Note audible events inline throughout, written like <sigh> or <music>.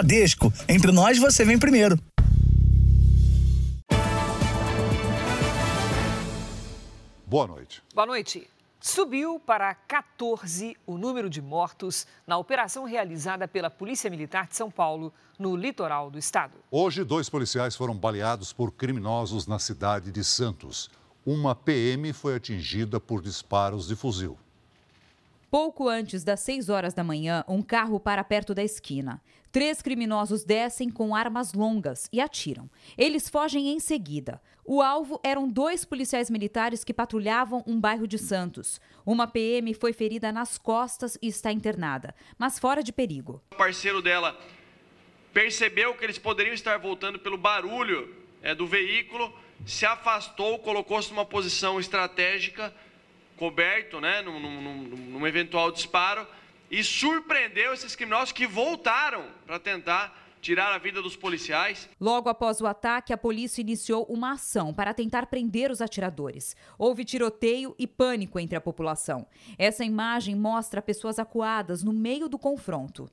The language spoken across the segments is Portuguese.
Bradesco. Entre nós, você vem primeiro. Boa noite. Boa noite. Subiu para 14 o número de mortos na operação realizada pela Polícia Militar de São Paulo, no litoral do estado. Hoje, dois policiais foram baleados por criminosos na cidade de Santos. Uma PM foi atingida por disparos de fuzil. Pouco antes das 6 horas da manhã, um carro para perto da esquina. Três criminosos descem com armas longas e atiram. Eles fogem em seguida. O alvo eram dois policiais militares que patrulhavam um bairro de Santos. Uma PM foi ferida nas costas e está internada, mas fora de perigo. O parceiro dela percebeu que eles poderiam estar voltando pelo barulho é, do veículo, se afastou, colocou-se numa posição estratégica coberto, né, num, num, num eventual disparo, e surpreendeu esses criminosos que voltaram para tentar tirar a vida dos policiais. Logo após o ataque, a polícia iniciou uma ação para tentar prender os atiradores. Houve tiroteio e pânico entre a população. Essa imagem mostra pessoas acuadas no meio do confronto.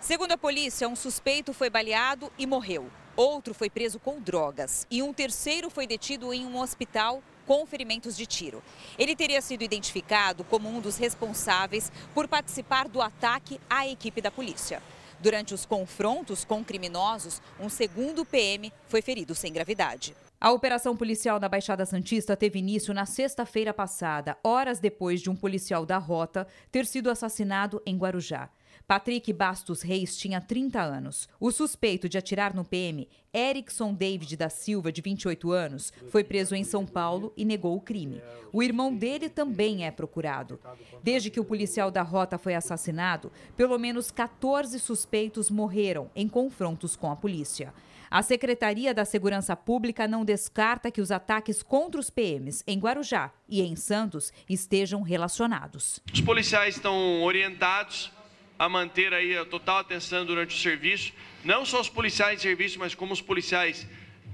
Segundo a polícia, um suspeito foi baleado e morreu. Outro foi preso com drogas e um terceiro foi detido em um hospital com ferimentos de tiro. Ele teria sido identificado como um dos responsáveis por participar do ataque à equipe da polícia. Durante os confrontos com criminosos, um segundo PM foi ferido sem gravidade. A operação policial na Baixada Santista teve início na sexta-feira passada, horas depois de um policial da rota ter sido assassinado em Guarujá. Patrick Bastos Reis tinha 30 anos. O suspeito de atirar no PM, Erickson David da Silva, de 28 anos, foi preso em São Paulo e negou o crime. O irmão dele também é procurado. Desde que o policial da rota foi assassinado, pelo menos 14 suspeitos morreram em confrontos com a polícia. A Secretaria da Segurança Pública não descarta que os ataques contra os PMs em Guarujá e em Santos estejam relacionados. Os policiais estão orientados a manter aí a total atenção durante o serviço, não só os policiais de serviço, mas como os policiais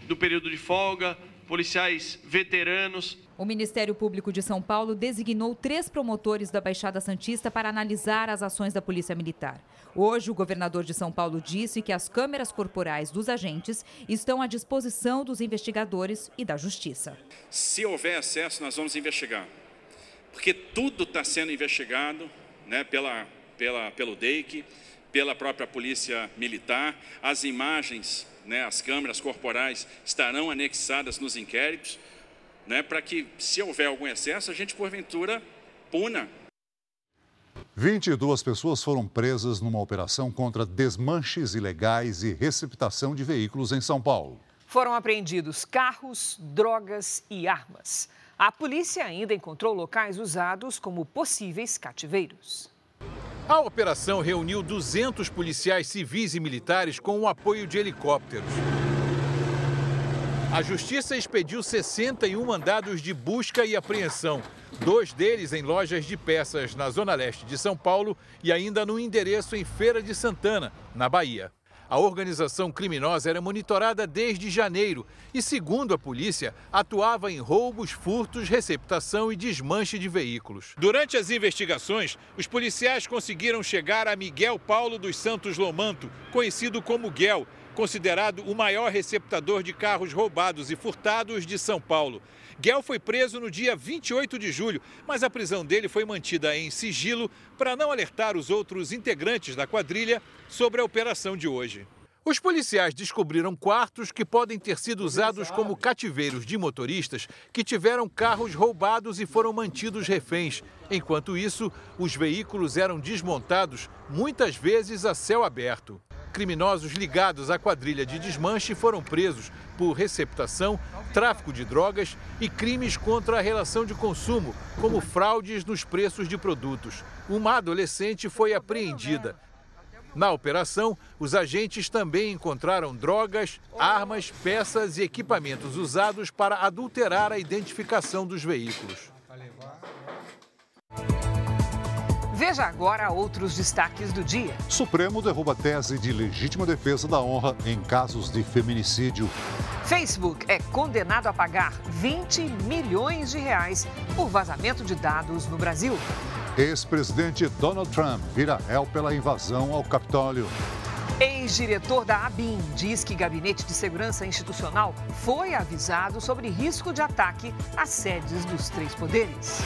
do período de folga, policiais veteranos. O Ministério Público de São Paulo designou três promotores da Baixada Santista para analisar as ações da Polícia Militar. Hoje, o governador de São Paulo disse que as câmeras corporais dos agentes estão à disposição dos investigadores e da Justiça. Se houver acesso, nós vamos investigar. Porque tudo está sendo investigado né, pela pela, pelo DEIC, pela própria Polícia Militar. As imagens, né, as câmeras corporais estarão anexadas nos inquéritos, né, para que, se houver algum excesso, a gente, porventura, puna 22 pessoas foram presas numa operação contra desmanches ilegais e receptação de veículos em São Paulo. Foram apreendidos carros, drogas e armas. A polícia ainda encontrou locais usados como possíveis cativeiros. A operação reuniu 200 policiais civis e militares com o apoio de helicópteros. A justiça expediu 61 mandados de busca e apreensão, dois deles em lojas de peças na zona leste de São Paulo e ainda no endereço em Feira de Santana, na Bahia. A organização criminosa era monitorada desde janeiro e, segundo a polícia, atuava em roubos, furtos, receptação e desmanche de veículos. Durante as investigações, os policiais conseguiram chegar a Miguel Paulo dos Santos Lomanto, conhecido como Guel, considerado o maior receptador de carros roubados e furtados de São Paulo. Guel foi preso no dia 28 de julho, mas a prisão dele foi mantida em sigilo para não alertar os outros integrantes da quadrilha sobre a operação de hoje. Os policiais descobriram quartos que podem ter sido usados como cativeiros de motoristas que tiveram carros roubados e foram mantidos reféns. Enquanto isso, os veículos eram desmontados, muitas vezes a céu aberto. Criminosos ligados à quadrilha de desmanche foram presos por receptação, tráfico de drogas e crimes contra a relação de consumo, como fraudes nos preços de produtos. Uma adolescente foi apreendida. Na operação, os agentes também encontraram drogas, armas, peças e equipamentos usados para adulterar a identificação dos veículos. Veja agora outros destaques do dia. Supremo derruba tese de legítima defesa da honra em casos de feminicídio. Facebook é condenado a pagar 20 milhões de reais por vazamento de dados no Brasil. Ex-presidente Donald Trump vira réu pela invasão ao Capitólio. Ex-diretor da ABIN diz que Gabinete de Segurança Institucional foi avisado sobre risco de ataque às sedes dos três poderes.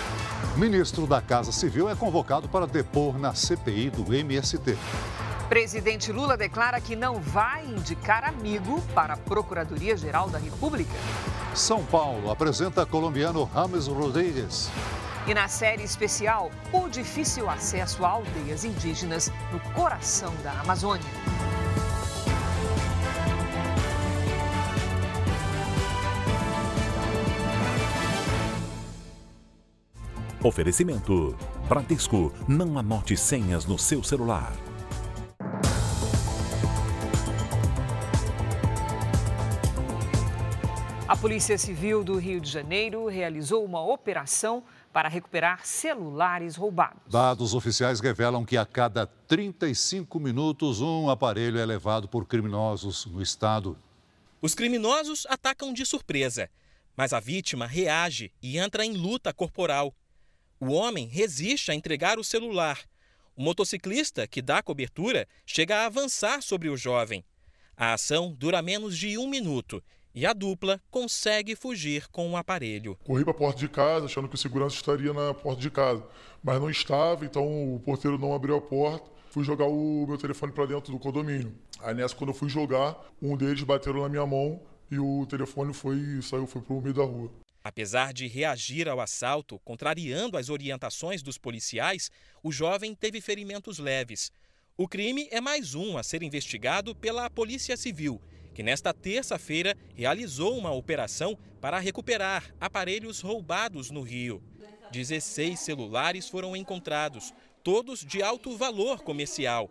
Ministro da Casa Civil é convocado para depor na CPI do MST. Presidente Lula declara que não vai indicar amigo para a Procuradoria-Geral da República. São Paulo apresenta colombiano Rames Rodrigues. E na série especial, o difícil acesso a aldeias indígenas no coração da Amazônia. Oferecimento: Bradesco. Não anote senhas no seu celular. A Polícia Civil do Rio de Janeiro realizou uma operação para recuperar celulares roubados. Dados oficiais revelam que a cada 35 minutos um aparelho é levado por criminosos no estado. Os criminosos atacam de surpresa, mas a vítima reage e entra em luta corporal. O homem resiste a entregar o celular. O motociclista, que dá cobertura, chega a avançar sobre o jovem. A ação dura menos de um minuto e a dupla consegue fugir com o aparelho. Corri para a porta de casa, achando que o segurança estaria na porta de casa, mas não estava, então o porteiro não abriu a porta. Fui jogar o meu telefone para dentro do condomínio. Aí nessa, quando eu fui jogar, um deles bateram na minha mão e o telefone foi saiu foi para o meio da rua. Apesar de reagir ao assalto, contrariando as orientações dos policiais, o jovem teve ferimentos leves. O crime é mais um a ser investigado pela Polícia Civil, que nesta terça-feira realizou uma operação para recuperar aparelhos roubados no Rio. 16 celulares foram encontrados, todos de alto valor comercial.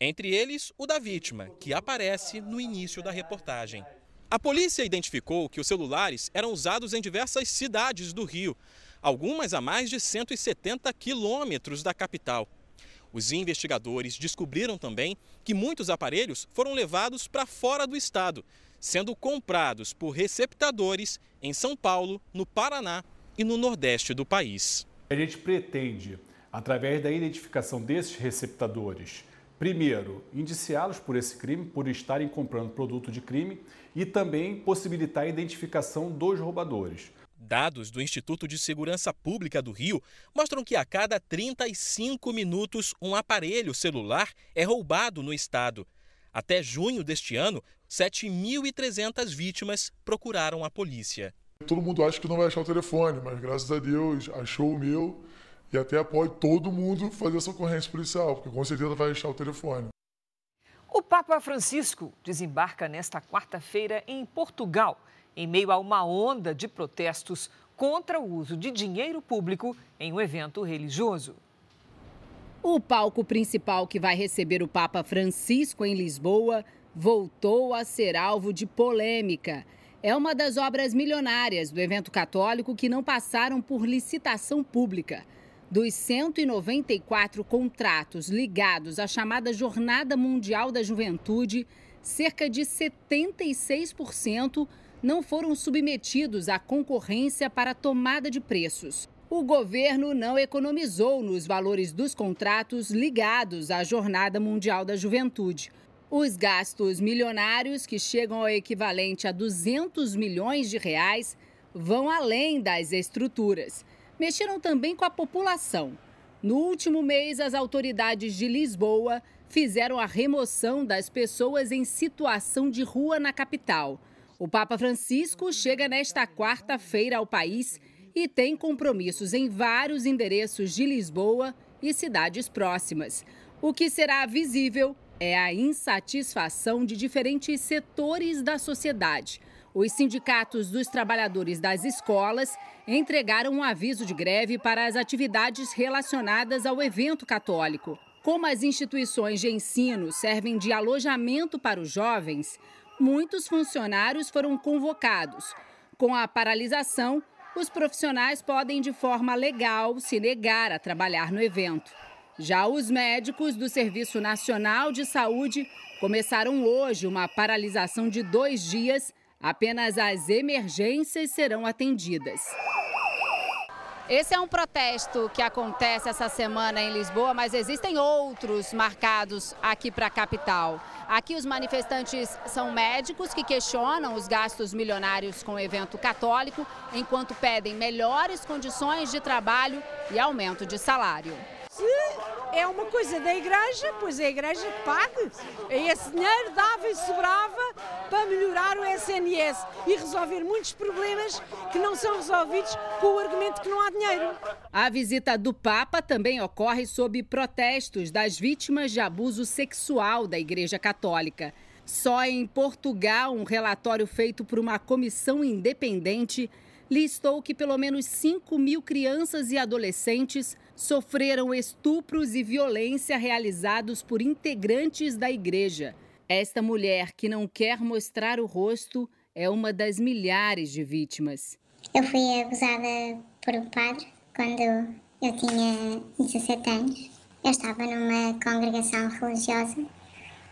Entre eles, o da vítima, que aparece no início da reportagem. A polícia identificou que os celulares eram usados em diversas cidades do Rio, algumas a mais de 170 quilômetros da capital. Os investigadores descobriram também que muitos aparelhos foram levados para fora do estado, sendo comprados por receptadores em São Paulo, no Paraná e no Nordeste do país. A gente pretende, através da identificação desses receptadores, primeiro, indiciá-los por esse crime, por estarem comprando produto de crime, e também possibilitar a identificação dos roubadores. Dados do Instituto de Segurança Pública do Rio mostram que a cada 35 minutos um aparelho celular é roubado no estado. Até junho deste ano, 7.300 vítimas procuraram a polícia. Todo mundo acha que não vai achar o telefone, mas graças a Deus achou o meu e até apoio todo mundo fazer essa ocorrência policial, porque com certeza vai achar o telefone. O Papa Francisco desembarca nesta quarta-feira em Portugal, em meio a uma onda de protestos contra o uso de dinheiro público em um evento religioso. O palco principal que vai receber o Papa Francisco em Lisboa voltou a ser alvo de polêmica. É uma das obras milionárias do evento católico que não passaram por licitação pública. Dos 194 contratos ligados à chamada Jornada Mundial da Juventude, cerca de 76% não foram submetidos à concorrência para tomada de preços. O governo não economizou nos valores dos contratos ligados à Jornada Mundial da Juventude. Os gastos milionários, que chegam ao equivalente a 200 milhões de reais, vão além das estruturas mexeram também com a população. No último mês, as autoridades de Lisboa fizeram a remoção das pessoas em situação de rua na capital. O Papa Francisco chega nesta quarta-feira ao país e tem compromissos em vários endereços de Lisboa e cidades próximas. O que será visível é a insatisfação de diferentes setores da sociedade. Os sindicatos dos trabalhadores das escolas entregaram um aviso de greve para as atividades relacionadas ao evento católico. Como as instituições de ensino servem de alojamento para os jovens, muitos funcionários foram convocados. Com a paralisação, os profissionais podem, de forma legal, se negar a trabalhar no evento. Já os médicos do Serviço Nacional de Saúde começaram hoje uma paralisação de dois dias Apenas as emergências serão atendidas. Esse é um protesto que acontece essa semana em Lisboa, mas existem outros marcados aqui para a capital. Aqui os manifestantes são médicos que questionam os gastos milionários com o evento católico, enquanto pedem melhores condições de trabalho e aumento de salário. Se é uma coisa da igreja, pois é a igreja que paga. Esse dinheiro dava e sobrava para melhorar o SNS e resolver muitos problemas que não são resolvidos com o argumento que não há dinheiro. A visita do Papa também ocorre sob protestos das vítimas de abuso sexual da Igreja Católica. Só em Portugal, um relatório feito por uma comissão independente listou que pelo menos 5 mil crianças e adolescentes sofreram estupros e violência realizados por integrantes da igreja. Esta mulher, que não quer mostrar o rosto, é uma das milhares de vítimas. Eu fui abusada por um padre quando eu tinha 17 anos. Eu estava numa congregação religiosa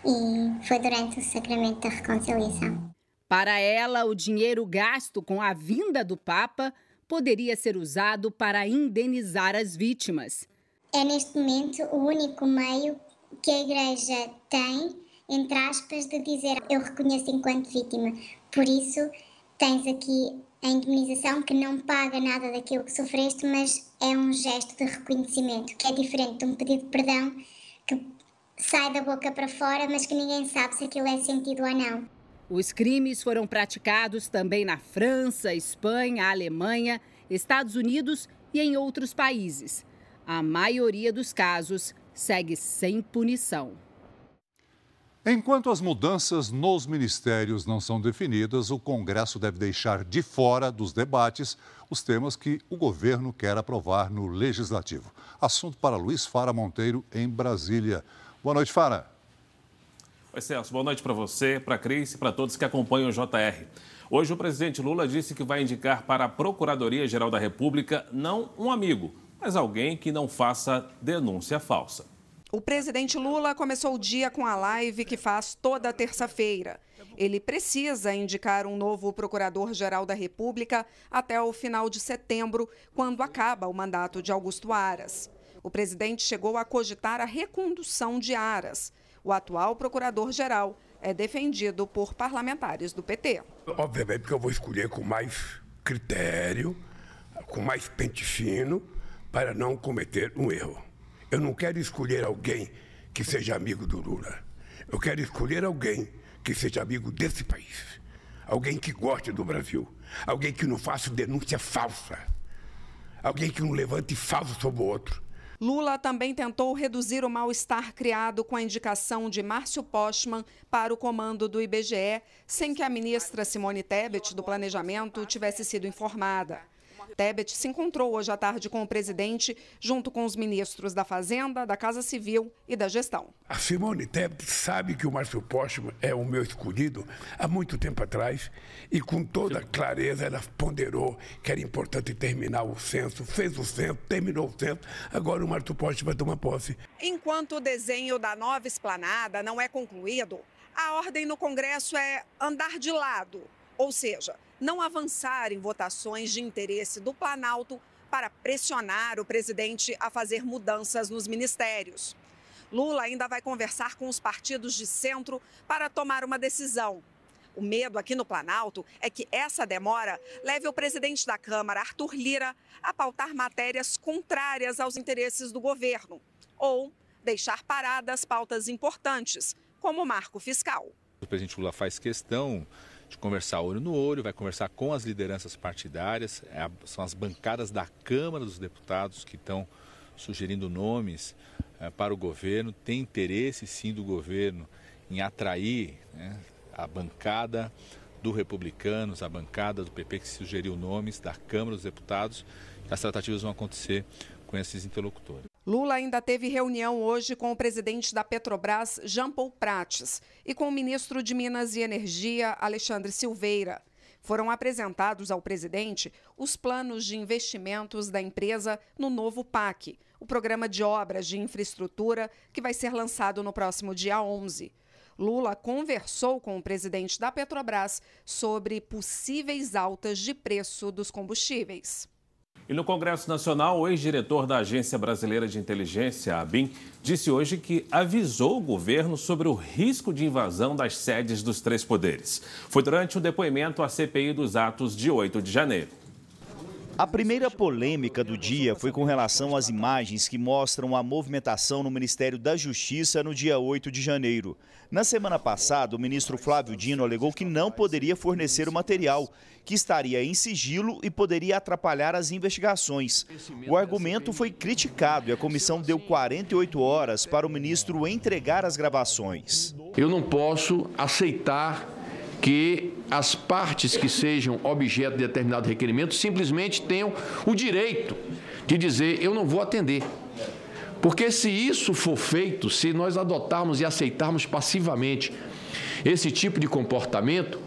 e foi durante o sacramento da reconciliação. Para ela, o dinheiro gasto com a vinda do Papa poderia ser usado para indenizar as vítimas. É neste momento o único meio que a Igreja tem, entre aspas, de dizer eu reconheço enquanto vítima. Por isso, tens aqui a indemnização que não paga nada daquilo que sofreste, mas é um gesto de reconhecimento, que é diferente de um pedido de perdão que sai da boca para fora, mas que ninguém sabe se aquilo é sentido ou não. Os crimes foram praticados também na França, Espanha, Alemanha, Estados Unidos e em outros países. A maioria dos casos segue sem punição. Enquanto as mudanças nos ministérios não são definidas, o Congresso deve deixar de fora dos debates os temas que o governo quer aprovar no Legislativo. Assunto para Luiz Fara Monteiro, em Brasília. Boa noite, Fara. Oi, Celso. Boa noite para você, para a Cris e para todos que acompanham o JR. Hoje, o presidente Lula disse que vai indicar para a Procuradoria-Geral da República não um amigo, mas alguém que não faça denúncia falsa. O presidente Lula começou o dia com a live que faz toda terça-feira. Ele precisa indicar um novo procurador-geral da República até o final de setembro, quando acaba o mandato de Augusto Aras. O presidente chegou a cogitar a recondução de Aras. O atual procurador-geral é defendido por parlamentares do PT. Obviamente que eu vou escolher com mais critério, com mais pente fino, para não cometer um erro. Eu não quero escolher alguém que seja amigo do Lula. Eu quero escolher alguém que seja amigo desse país. Alguém que goste do Brasil. Alguém que não faça denúncia falsa. Alguém que não levante falso sobre o outro. Lula também tentou reduzir o mal-estar criado com a indicação de Márcio Postman para o comando do IBGE, sem que a ministra Simone Tebet, do Planejamento, tivesse sido informada. Tebet se encontrou hoje à tarde com o presidente, junto com os ministros da Fazenda, da Casa Civil e da Gestão. A Simone Tebet sabe que o Márcio Postman é o meu escolhido há muito tempo atrás e com toda clareza ela ponderou que era importante terminar o censo, fez o censo, terminou o censo, agora o Márcio Postman vai tomar posse. Enquanto o desenho da nova esplanada não é concluído, a ordem no Congresso é andar de lado, ou seja, não avançar em votações de interesse do Planalto para pressionar o presidente a fazer mudanças nos ministérios. Lula ainda vai conversar com os partidos de centro para tomar uma decisão. O medo aqui no Planalto é que essa demora leve o presidente da Câmara, Arthur Lira, a pautar matérias contrárias aos interesses do governo ou deixar paradas pautas importantes, como o marco fiscal. O presidente Lula faz questão de conversar olho no olho, vai conversar com as lideranças partidárias, é são as bancadas da Câmara dos Deputados que estão sugerindo nomes é, para o governo. Tem interesse sim do governo em atrair né, a bancada do Republicanos, a bancada do PP que sugeriu nomes da Câmara dos Deputados. As tratativas vão acontecer com esses interlocutores. Lula ainda teve reunião hoje com o presidente da Petrobras, Jean Paul Prates, e com o ministro de Minas e Energia, Alexandre Silveira. Foram apresentados ao presidente os planos de investimentos da empresa no novo PAC, o programa de obras de infraestrutura que vai ser lançado no próximo dia 11. Lula conversou com o presidente da Petrobras sobre possíveis altas de preço dos combustíveis. E no Congresso Nacional, o ex-diretor da Agência Brasileira de Inteligência, a ABIN, disse hoje que avisou o governo sobre o risco de invasão das sedes dos três poderes. Foi durante um depoimento à CPI dos atos de 8 de janeiro. A primeira polêmica do dia foi com relação às imagens que mostram a movimentação no Ministério da Justiça no dia 8 de janeiro. Na semana passada, o ministro Flávio Dino alegou que não poderia fornecer o material, que estaria em sigilo e poderia atrapalhar as investigações. O argumento foi criticado e a comissão deu 48 horas para o ministro entregar as gravações. Eu não posso aceitar que as partes que sejam objeto de determinado requerimento simplesmente tenham o direito de dizer eu não vou atender. Porque se isso for feito, se nós adotarmos e aceitarmos passivamente esse tipo de comportamento,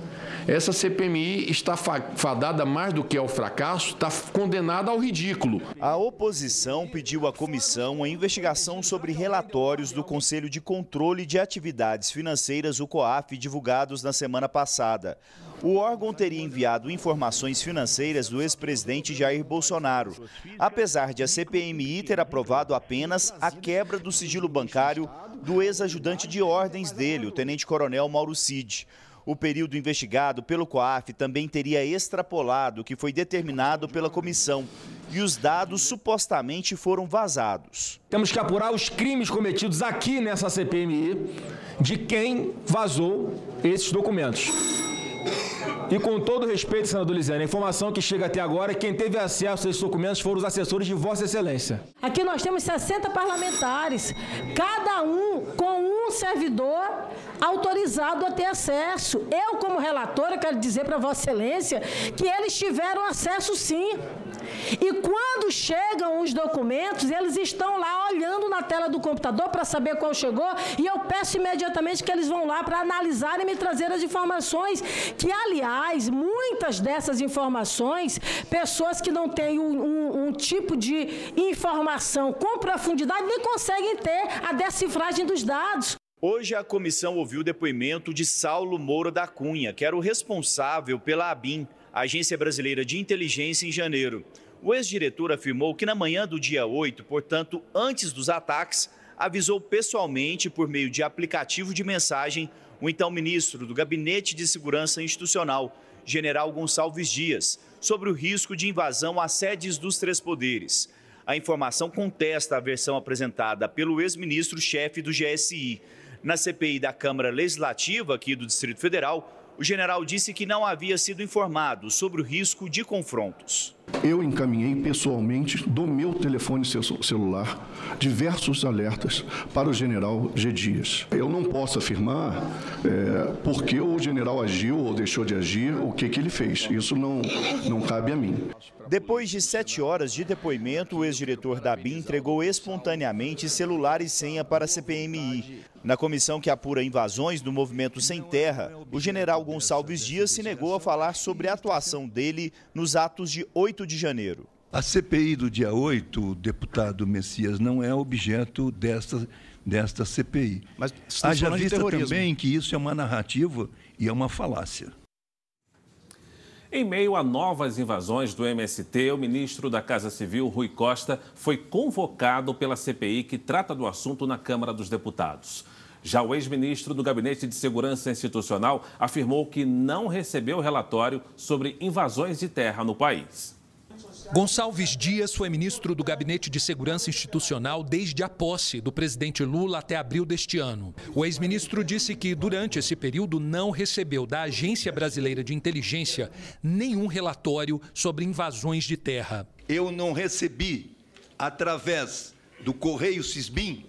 essa CPMI está fadada mais do que ao fracasso, está condenada ao ridículo. A oposição pediu à comissão a investigação sobre relatórios do Conselho de Controle de Atividades Financeiras, o COAF, divulgados na semana passada. O órgão teria enviado informações financeiras do ex-presidente Jair Bolsonaro, apesar de a CPMI ter aprovado apenas a quebra do sigilo bancário do ex-ajudante de ordens dele, o tenente-coronel Mauro Cid. O período investigado pelo COAF também teria extrapolado o que foi determinado pela comissão e os dados supostamente foram vazados. Temos que apurar os crimes cometidos aqui nessa CPMI de quem vazou esses documentos. E com todo respeito, senador Lisiane, a informação que chega até agora é que quem teve acesso a esses documentos foram os assessores de Vossa Excelência. Aqui nós temos 60 parlamentares, cada um com um servidor autorizado a ter acesso. Eu, como relatora, quero dizer para Vossa Excelência que eles tiveram acesso sim. E quando chegam os documentos, eles estão lá olhando na tela do computador para saber qual chegou, e eu peço imediatamente que eles vão lá para analisar e me trazer as informações, que, aliás, muitas dessas informações, pessoas que não têm um, um, um tipo de informação com profundidade nem conseguem ter a decifragem dos dados. Hoje a comissão ouviu o depoimento de Saulo Moura da Cunha, que era o responsável pela ABIN, Agência Brasileira de Inteligência, em janeiro. O ex-diretor afirmou que na manhã do dia 8, portanto, antes dos ataques, avisou pessoalmente, por meio de aplicativo de mensagem, o então ministro do Gabinete de Segurança Institucional, general Gonçalves Dias, sobre o risco de invasão às sedes dos três poderes. A informação contesta a versão apresentada pelo ex-ministro-chefe do GSI. Na CPI da Câmara Legislativa aqui do Distrito Federal, o general disse que não havia sido informado sobre o risco de confrontos. Eu encaminhei pessoalmente do meu telefone celular diversos alertas para o general G. Dias. Eu não posso afirmar é, porque o general agiu ou deixou de agir, o que, que ele fez. Isso não, não cabe a mim. Depois de sete horas de depoimento, o ex-diretor da BIM entregou espontaneamente celular e senha para a CPMI. Na comissão que apura invasões do movimento Sem Terra, o general Gonçalves Dias se negou a falar sobre a atuação dele nos atos de 8 de janeiro. A CPI do dia 8, deputado Messias, não é objeto desta, desta CPI. Mas Haja vista também que isso é uma narrativa e é uma falácia. Em meio a novas invasões do MST, o ministro da Casa Civil, Rui Costa, foi convocado pela CPI que trata do assunto na Câmara dos Deputados. Já o ex-ministro do Gabinete de Segurança Institucional afirmou que não recebeu relatório sobre invasões de terra no país. Gonçalves Dias foi ministro do Gabinete de Segurança Institucional desde a posse do presidente Lula até abril deste ano. O ex-ministro disse que, durante esse período, não recebeu da Agência Brasileira de Inteligência nenhum relatório sobre invasões de terra. Eu não recebi, através do Correio Cisbim,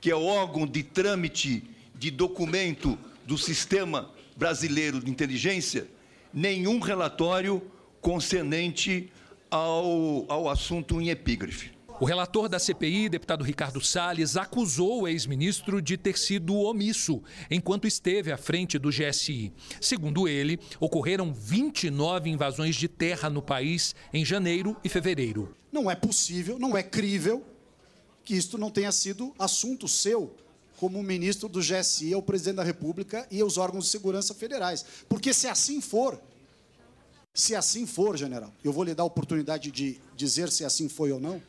que é o órgão de trâmite de documento do Sistema Brasileiro de Inteligência, nenhum relatório concernente ao, ao assunto em epígrafe. O relator da CPI, deputado Ricardo Salles, acusou o ex-ministro de ter sido omisso enquanto esteve à frente do GSI. Segundo ele, ocorreram 29 invasões de terra no país em janeiro e fevereiro. Não é possível, não é crível que isto não tenha sido assunto seu como ministro do GSI, o presidente da República e os órgãos de segurança federais. Porque se assim for, Se assim for, general, eu vou lhe dar a oportunidade de dizer se assim foi ou não.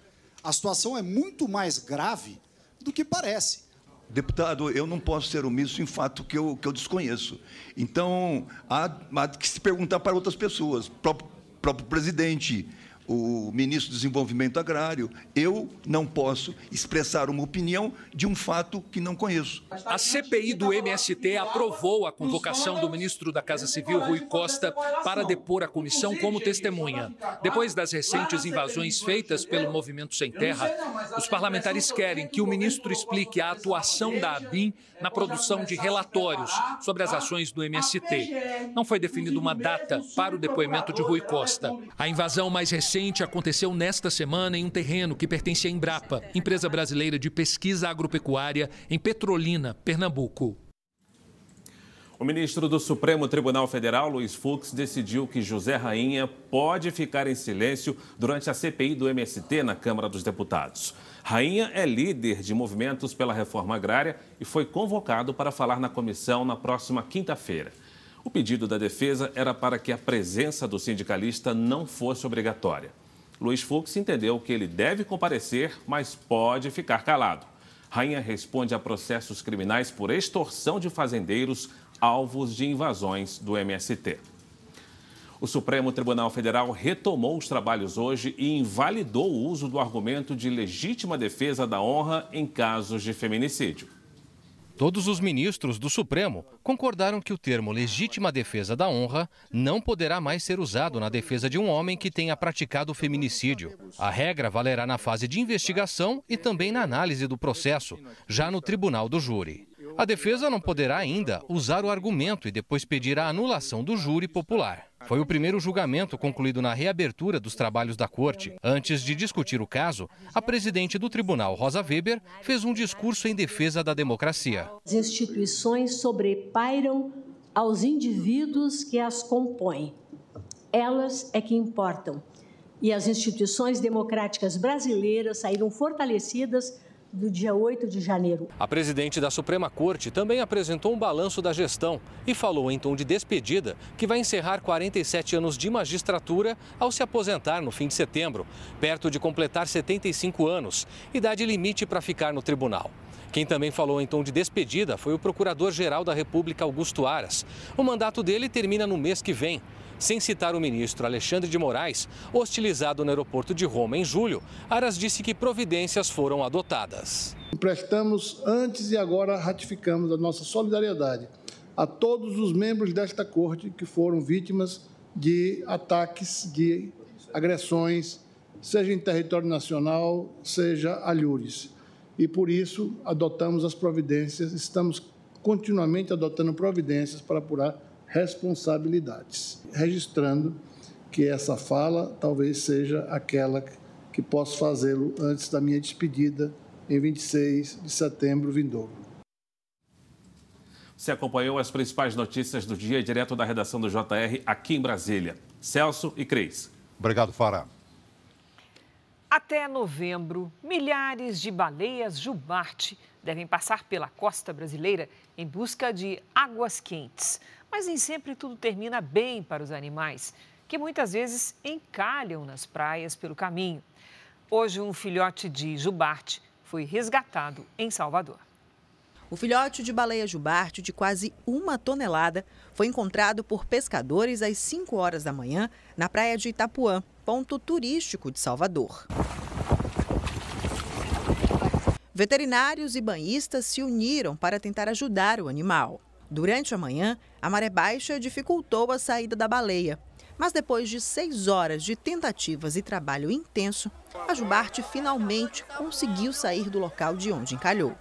A situação é muito mais grave do que parece. Deputado, eu não posso ser omisso em fato que eu, que eu desconheço. Então, há, há que se perguntar para outras pessoas, próprio, próprio presidente, o ministro do Desenvolvimento Agrário, eu não posso expressar uma opinião de um fato que não conheço. A CPI do MST aprovou a convocação do ministro da Casa Civil, Rui Costa, para depor a comissão como testemunha. Depois das recentes invasões feitas pelo Movimento Sem Terra, os parlamentares querem que o ministro explique a atuação da ABIN na produção de relatórios sobre as ações do MST. Não foi definida uma data para o depoimento de Rui Costa. A invasão mais recente recente aconteceu nesta semana em um terreno que pertence à Embrapa, empresa brasileira de pesquisa agropecuária em Petrolina, Pernambuco. O ministro do Supremo Tribunal Federal, Luiz Fux, decidiu que José Rainha pode ficar em silêncio durante a CPI do MST na Câmara dos Deputados. Rainha é líder de movimentos pela reforma agrária e foi convocado para falar na comissão na próxima quinta-feira. O pedido da defesa era para que a presença do sindicalista não fosse obrigatória. Luiz Fux entendeu que ele deve comparecer, mas pode ficar calado. Rainha responde a processos criminais por extorsão de fazendeiros alvos de invasões do MST. O Supremo Tribunal Federal retomou os trabalhos hoje e invalidou o uso do argumento de legítima defesa da honra em casos de feminicídio. Todos os ministros do Supremo concordaram que o termo legítima defesa da honra não poderá mais ser usado na defesa de um homem que tenha praticado feminicídio. A regra valerá na fase de investigação e também na análise do processo, já no tribunal do júri. A defesa não poderá ainda usar o argumento e depois pedir a anulação do júri popular. Foi o primeiro julgamento concluído na reabertura dos trabalhos da corte. Antes de discutir o caso, a presidente do tribunal, Rosa Weber, fez um discurso em defesa da democracia. As instituições sobrepairam aos indivíduos que as compõem. Elas é que importam. E as instituições democráticas brasileiras saíram fortalecidas do dia 8 de janeiro. A presidente da Suprema Corte também apresentou um balanço da gestão e falou em tom de despedida que vai encerrar 47 anos de magistratura ao se aposentar no fim de setembro, perto de completar 75 anos, idade limite para ficar no tribunal. Quem também falou em tom de despedida foi o Procurador-Geral da República, Augusto Aras. O mandato dele termina no mês que vem. Sem citar o ministro Alexandre de Moraes, hostilizado no aeroporto de Roma em julho, Aras disse que providências foram adotadas. Prestamos antes e agora ratificamos a nossa solidariedade a todos os membros desta corte que foram vítimas de ataques, de agressões, seja em território nacional, seja alhures. E por isso adotamos as providências, estamos continuamente adotando providências para apurar responsabilidades, registrando que essa fala talvez seja aquela que posso fazê-lo antes da minha despedida em 26 de setembro vindouro. Você acompanhou as principais notícias do dia direto da redação do JR aqui em Brasília. Celso e Cris. Obrigado, Fará. Até novembro, milhares de baleias jubarte devem passar pela costa brasileira em busca de águas quentes. Mas nem sempre tudo termina bem para os animais, que muitas vezes encalham nas praias pelo caminho. Hoje, um filhote de jubarte foi resgatado em Salvador. O filhote de baleia jubarte, de quase uma tonelada, foi encontrado por pescadores às 5 horas da manhã na praia de Itapuã, ponto turístico de Salvador. Veterinários e banhistas se uniram para tentar ajudar o animal. Durante a manhã, a maré baixa dificultou a saída da baleia. Mas depois de seis horas de tentativas e trabalho intenso, a jubarte finalmente conseguiu sair do local de onde encalhou.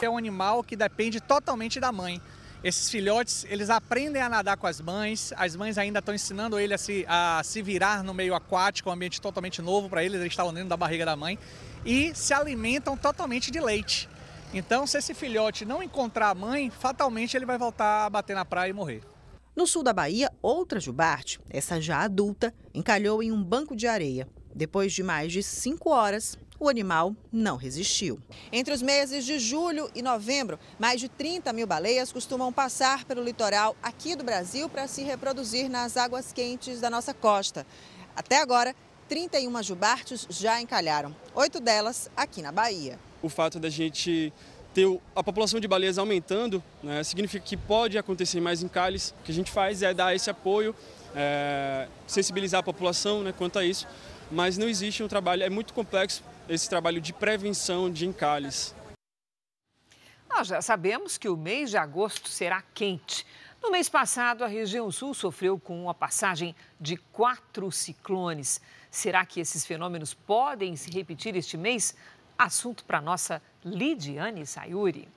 É um animal que depende totalmente da mãe. Esses filhotes, eles aprendem a nadar com as mães, as mães ainda estão ensinando ele a se, a se virar no meio aquático, um ambiente totalmente novo para eles, eles estavam dentro da barriga da mãe, e se alimentam totalmente de leite. Então, se esse filhote não encontrar a mãe, fatalmente ele vai voltar a bater na praia e morrer. No sul da Bahia, outra jubarte, essa já adulta, encalhou em um banco de areia. Depois de mais de cinco horas, O animal não resistiu. Entre os meses de julho e novembro, mais de 30 mil baleias costumam passar pelo litoral aqui do Brasil para se reproduzir nas águas quentes da nossa costa. Até agora, 31 jubartes já encalharam, oito delas aqui na Bahia. O fato da gente ter a população de baleias aumentando né, significa que pode acontecer mais encalhes. O que a gente faz é dar esse apoio, é, sensibilizar a população né, quanto a isso, mas não existe um trabalho, é muito complexo esse trabalho de prevenção de encalhes. Nós já sabemos que o mês de agosto será quente. No mês passado, a região sul sofreu com a passagem de quatro ciclones. Será que esses fenômenos podem se repetir este mês? Assunto para nossa Lidiane Sayuri.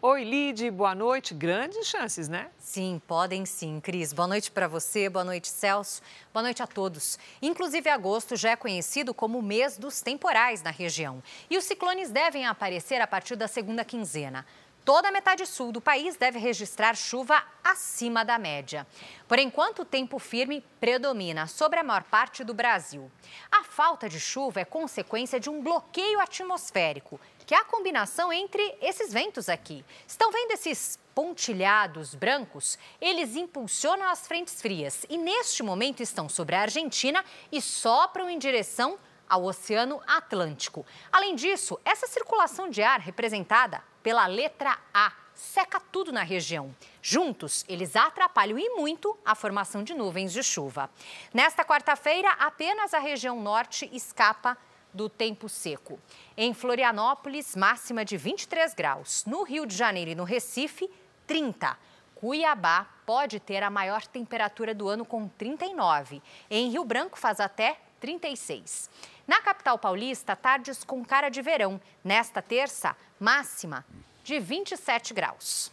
Oi, Lid, boa noite. Grandes chances, né? Sim, podem sim, Cris. Boa noite para você, boa noite, Celso. Boa noite a todos. Inclusive, agosto já é conhecido como o mês dos temporais na região. E os ciclones devem aparecer a partir da segunda quinzena. Toda a metade sul do país deve registrar chuva acima da média. Por enquanto, o tempo firme predomina sobre a maior parte do Brasil. A falta de chuva é consequência de um bloqueio atmosférico, que é a combinação entre esses ventos aqui. Estão vendo esses pontilhados brancos? Eles impulsionam as frentes frias e, neste momento, estão sobre a Argentina e sopram em direção ao Oceano Atlântico. Além disso, essa circulação de ar representada pela letra A seca tudo na região. Juntos, eles atrapalham e muito a formação de nuvens de chuva. Nesta quarta-feira, apenas a região norte escapa do tempo seco. Em Florianópolis, máxima de 23 graus. No Rio de Janeiro e no Recife, 30. Cuiabá pode ter a maior temperatura do ano com 39. Em Rio Branco faz até 36. Na capital paulista, tardes com cara de verão. Nesta terça, máxima de 27 graus.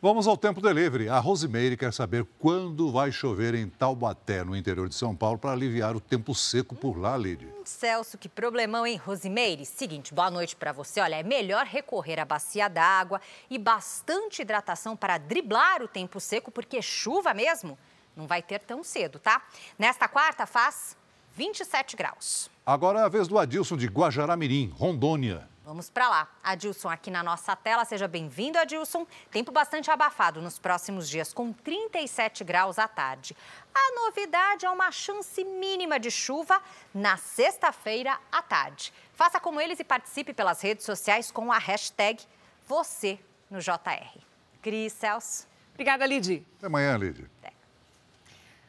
Vamos ao tempo delivery. A Rosimeire quer saber quando vai chover em Taubaté, no interior de São Paulo, para aliviar o tempo seco por lá, Lid. Hum, Celso, que problemão, hein, Rosimeire? Seguinte, boa noite para você. Olha, é melhor recorrer à bacia d'água e bastante hidratação para driblar o tempo seco, porque chuva mesmo não vai ter tão cedo, tá? Nesta quarta faz 27 graus. Agora é a vez do Adilson de Guajaramirim, Rondônia. Vamos para lá. Adilson aqui na nossa tela. Seja bem-vindo, Adilson. Tempo bastante abafado nos próximos dias, com 37 graus à tarde. A novidade é uma chance mínima de chuva na sexta-feira à tarde. Faça como eles e participe pelas redes sociais com a hashtag você no JR. Cris Celso. Obrigada, Lid. Até amanhã, Lid.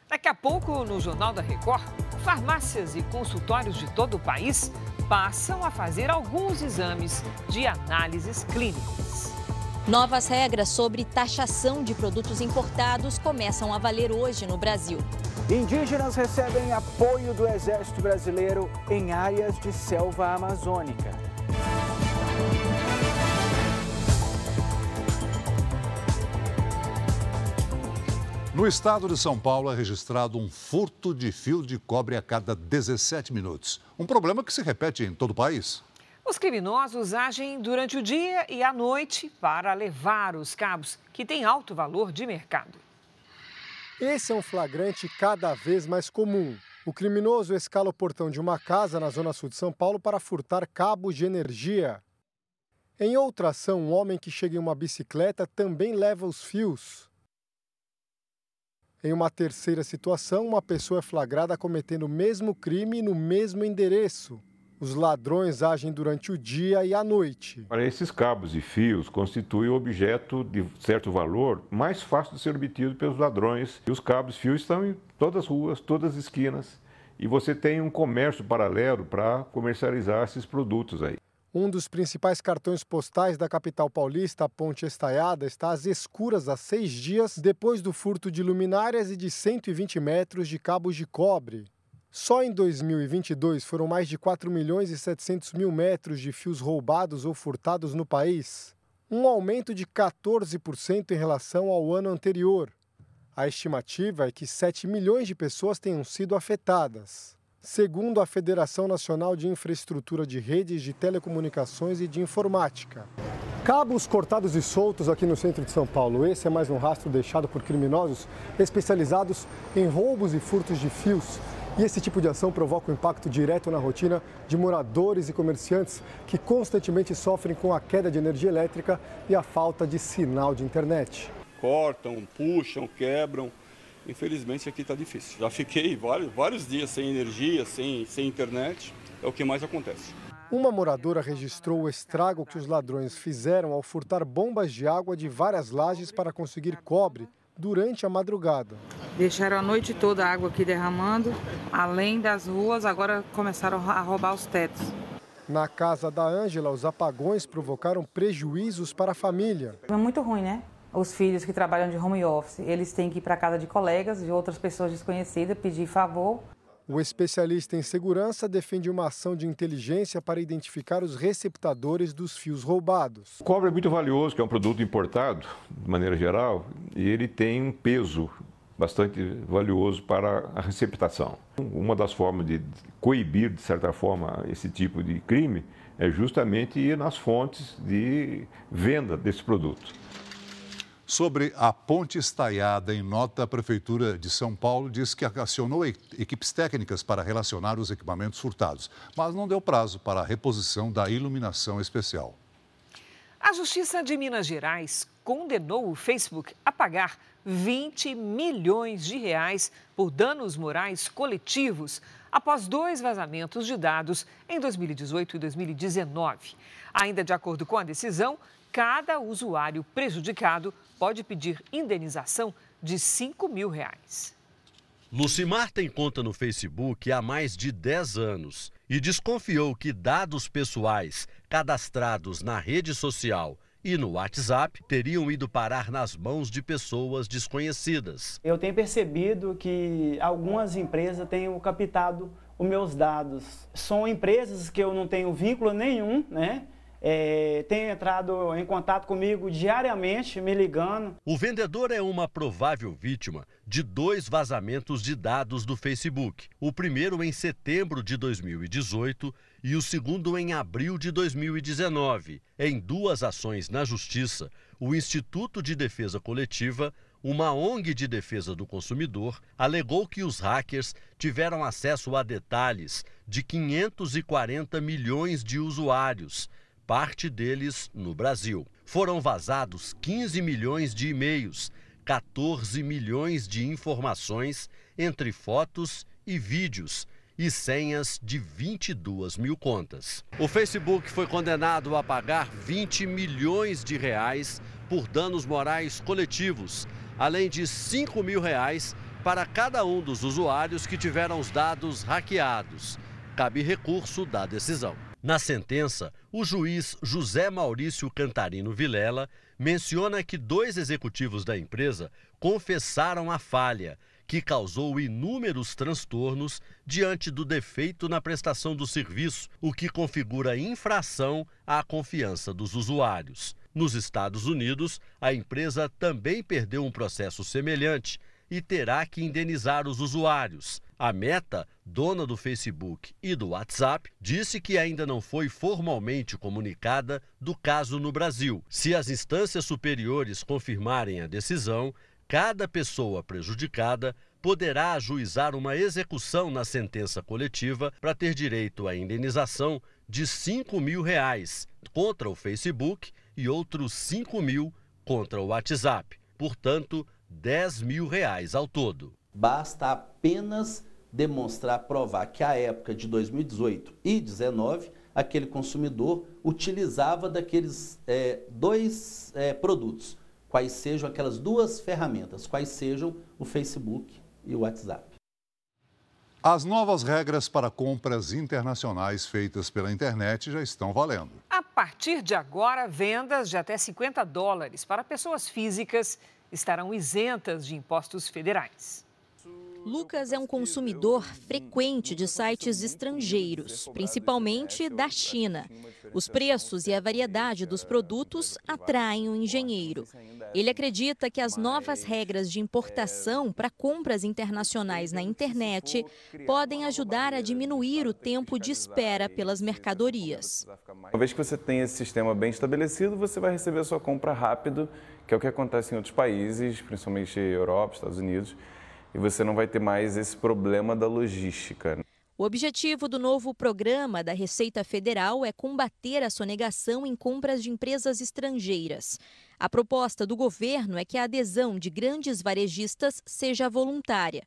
Daqui a pouco, no Jornal da Record, farmácias e consultórios de todo o país passam a fazer alguns exames de análises clínicas. Novas regras sobre taxação de produtos importados começam a valer hoje no Brasil. Indígenas recebem apoio do Exército Brasileiro em áreas de selva amazônica. No estado de São Paulo é registrado um furto de fio de cobre a cada 17 minutos. Um problema que se repete em todo o país. Os criminosos agem durante o dia e à noite para levar os cabos, que têm alto valor de mercado. Esse é um flagrante cada vez mais comum. O criminoso escala o portão de uma casa na zona sul de São Paulo para furtar cabos de energia. Em outra ação, um homem que chega em uma bicicleta também leva os fios. Em uma terceira situação, uma pessoa é flagrada cometendo o mesmo crime no mesmo endereço. Os ladrões agem durante o dia e à noite. Para esses cabos e fios constituem objeto de certo valor mais fácil de ser obtido pelos ladrões. E os cabos e fios estão em todas as ruas, todas as esquinas. E você tem um comércio paralelo para comercializar esses produtos aí. Um dos principais cartões postais da capital paulista, a Ponte Estaiada, está às escuras há seis dias depois do furto de luminárias e de 120 metros de cabos de cobre. Só em 2022 foram mais de 4 milhões e 700 mil metros de fios roubados ou furtados no país, um aumento de 14% em relação ao ano anterior. A estimativa é que 7 milhões de pessoas tenham sido afetadas segundo a Federação Nacional de Infraestrutura de Redes de Telecomunicações e de Informática. Cabos cortados e soltos aqui no centro de São Paulo. Esse é mais um rastro deixado por criminosos especializados em roubos e furtos de fios E esse tipo de ação provoca um impacto direto na rotina de moradores e comerciantes que constantemente sofrem com a queda de energia elétrica e a falta de sinal de internet. Cortam, puxam, quebram. Infelizmente aqui está difícil. Já fiquei vários, vários dias sem energia, sem, sem internet. É o que mais acontece. Uma moradora registrou o estrago que os ladrões fizeram ao furtar bombas de água de várias lajes para conseguir cobre durante a madrugada. Deixaram a noite toda a água aqui derramando, além das ruas, agora começaram a roubar os tetos. Na casa da Ângela, os apagões provocaram prejuízos para a família. É muito ruim, né? Os filhos que trabalham de home office, eles têm que ir para casa de colegas, de outras pessoas desconhecidas, pedir favor o especialista em segurança defende uma ação de inteligência para identificar os receptadores dos fios roubados. O cobre é muito valioso, que é um produto importado, de maneira geral, e ele tem um peso bastante valioso para a receptação. Uma das formas de coibir, de certa forma, esse tipo de crime é justamente ir nas fontes de venda desse produto. Sobre a ponte estaiada, em nota, a Prefeitura de São Paulo diz que acionou equipes técnicas para relacionar os equipamentos furtados, mas não deu prazo para a reposição da iluminação especial. A Justiça de Minas Gerais condenou o Facebook a pagar 20 milhões de reais por danos morais coletivos após dois vazamentos de dados em 2018 e 2019. Ainda de acordo com a decisão, cada usuário prejudicado pode pedir indenização de 5 mil reais. Lucimar tem conta no Facebook há mais de 10 anos e desconfiou que dados pessoais cadastrados na rede social e no WhatsApp teriam ido parar nas mãos de pessoas desconhecidas. Eu tenho percebido que algumas empresas têm captado os meus dados. São empresas que eu não tenho vínculo nenhum, né? É, tem entrado em contato comigo diariamente, me ligando. O vendedor é uma provável vítima de dois vazamentos de dados do Facebook. O primeiro em setembro de 2018 e o segundo em abril de 2019. Em duas ações na Justiça, o Instituto de Defesa Coletiva uma ONG de defesa do consumidor alegou que os hackers tiveram acesso a detalhes de 540 milhões de usuários parte deles no Brasil. Foram vazados 15 milhões de e-mails, 14 milhões de informações, entre fotos e vídeos e senhas de 22 mil contas. O Facebook foi condenado a pagar 20 milhões de reais por danos morais coletivos, além de 5 mil reais para cada um dos usuários que tiveram os dados hackeados. Cabe recurso da decisão. Na sentença, o juiz José Maurício Cantarino Vilela menciona que dois executivos da empresa confessaram a falha, que causou inúmeros transtornos diante do defeito na prestação do serviço, o que configura infração à confiança dos usuários. Nos Estados Unidos, a empresa também perdeu um processo semelhante e terá que indenizar os usuários. A Meta, dona do Facebook e do WhatsApp, disse que ainda não foi formalmente comunicada do caso no Brasil. Se as instâncias superiores confirmarem a decisão, cada pessoa prejudicada poderá ajuizar uma execução na sentença coletiva para ter direito à indenização de 5 mil reais contra o Facebook e outros 5 mil contra o WhatsApp. Portanto, 10 mil reais ao todo. Basta apenas demonstrar, provar que a época de 2018 e 2019, aquele consumidor utilizava daqueles é, dois é, produtos, quais sejam aquelas duas ferramentas, quais sejam o Facebook e o WhatsApp. As novas regras para compras internacionais feitas pela internet já estão valendo. A partir de agora, vendas de até 50 dólares para pessoas físicas estarão isentas de impostos federais. Lucas é um consumidor frequente de sites estrangeiros, principalmente da China. Os preços e a variedade dos produtos atraem o engenheiro. Ele acredita que as novas regras de importação para compras internacionais na internet podem ajudar a diminuir o tempo de espera pelas mercadorias. Uma vez que você tem esse sistema bem estabelecido, você vai receber a sua compra rápido, que é o que acontece em outros países, principalmente Europa, Estados Unidos e você não vai ter mais esse problema da logística. O objetivo do novo programa da Receita Federal é combater a sonegação em compras de empresas estrangeiras. A proposta do governo é que a adesão de grandes varejistas seja voluntária.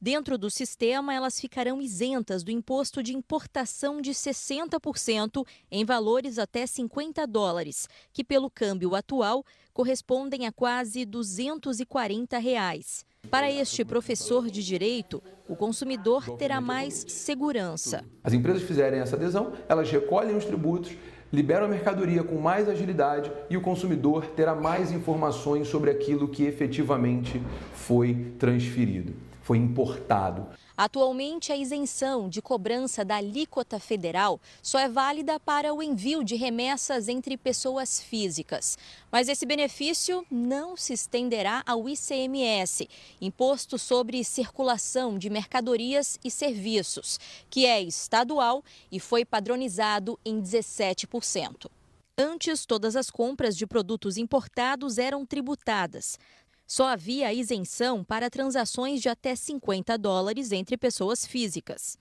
Dentro do sistema, elas ficarão isentas do imposto de importação de 60% em valores até 50 dólares, que, pelo câmbio atual, correspondem a quase 240 reais. Para este professor de direito, o consumidor terá mais segurança. As empresas fizerem essa adesão, elas recolhem os tributos, liberam a mercadoria com mais agilidade e o consumidor terá mais informações sobre aquilo que efetivamente foi transferido, foi importado. Atualmente, a isenção de cobrança da alíquota federal só é válida para o envio de remessas entre pessoas físicas. Mas esse benefício não se estenderá ao ICMS, Imposto sobre Circulação de Mercadorias e Serviços, que é estadual e foi padronizado em 17%. Antes, todas as compras de produtos importados eram tributadas. Só havia isenção para transações de até 50 dólares entre pessoas físicas.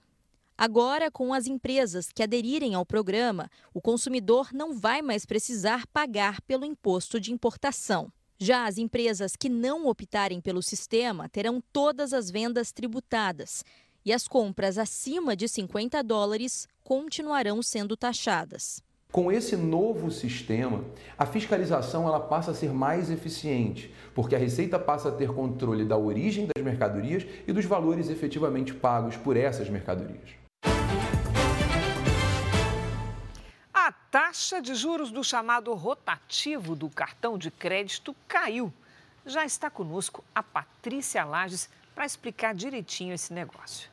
Agora, com as empresas que aderirem ao programa, o consumidor não vai mais precisar pagar pelo imposto de importação. Já as empresas que não optarem pelo sistema terão todas as vendas tributadas e as compras acima de 50 dólares continuarão sendo taxadas. Com esse novo sistema, a fiscalização ela passa a ser mais eficiente, porque a Receita passa a ter controle da origem das mercadorias e dos valores efetivamente pagos por essas mercadorias. A taxa de juros do chamado rotativo do cartão de crédito caiu. Já está conosco a Patrícia Lages para explicar direitinho esse negócio.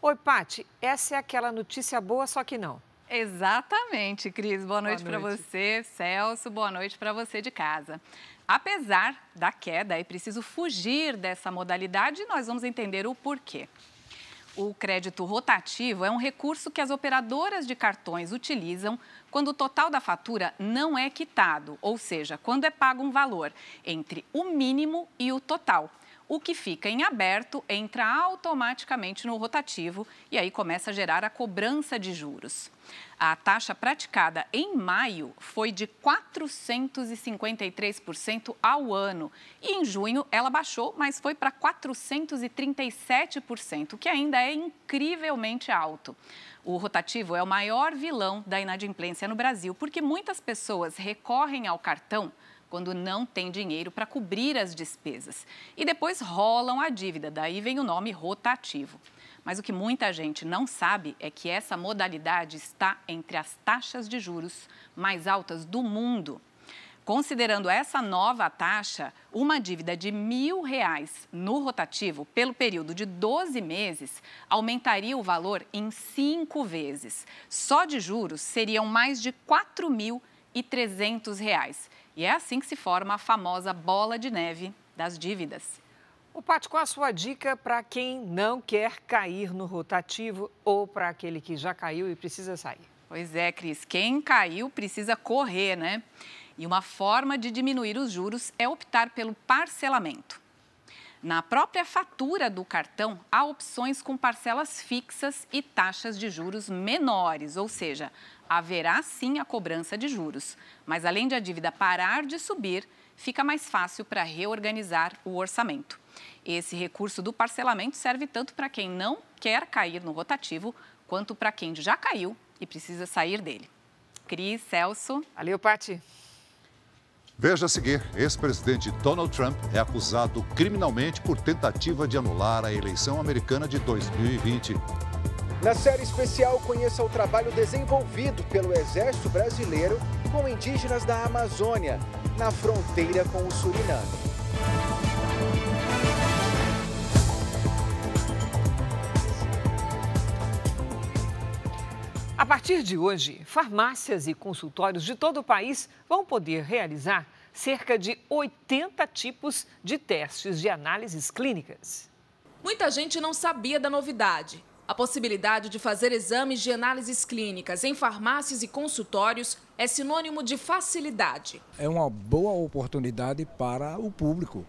Oi, Pati, essa é aquela notícia boa, só que não. Exatamente, Cris. Boa noite, noite. para você, Celso. Boa noite para você de casa. Apesar da queda, é preciso fugir dessa modalidade e nós vamos entender o porquê. O crédito rotativo é um recurso que as operadoras de cartões utilizam quando o total da fatura não é quitado, ou seja, quando é pago um valor entre o mínimo e o total o que fica em aberto entra automaticamente no rotativo e aí começa a gerar a cobrança de juros. A taxa praticada em maio foi de 453% ao ano e em junho ela baixou, mas foi para 437%, o que ainda é incrivelmente alto. O rotativo é o maior vilão da inadimplência no Brasil, porque muitas pessoas recorrem ao cartão quando não tem dinheiro para cobrir as despesas. E depois rolam a dívida, daí vem o nome rotativo. Mas o que muita gente não sabe é que essa modalidade está entre as taxas de juros mais altas do mundo. Considerando essa nova taxa, uma dívida de mil reais no rotativo pelo período de 12 meses aumentaria o valor em cinco vezes. Só de juros seriam mais de R$ 4.300. E é assim que se forma a famosa bola de neve das dívidas. O Paty, qual a sua dica para quem não quer cair no rotativo ou para aquele que já caiu e precisa sair? Pois é, Cris, quem caiu precisa correr, né? E uma forma de diminuir os juros é optar pelo parcelamento. Na própria fatura do cartão, há opções com parcelas fixas e taxas de juros menores, ou seja, haverá sim a cobrança de juros. Mas além de a dívida parar de subir, fica mais fácil para reorganizar o orçamento. Esse recurso do parcelamento serve tanto para quem não quer cair no rotativo, quanto para quem já caiu e precisa sair dele. Cris, Celso. Valeu, Pati. Veja a seguir: ex-presidente Donald Trump é acusado criminalmente por tentativa de anular a eleição americana de 2020. Na série especial, conheça o trabalho desenvolvido pelo Exército Brasileiro com indígenas da Amazônia, na fronteira com o Suriname. A partir de hoje, farmácias e consultórios de todo o país vão poder realizar cerca de 80 tipos de testes de análises clínicas. Muita gente não sabia da novidade. A possibilidade de fazer exames de análises clínicas em farmácias e consultórios é sinônimo de facilidade. É uma boa oportunidade para o público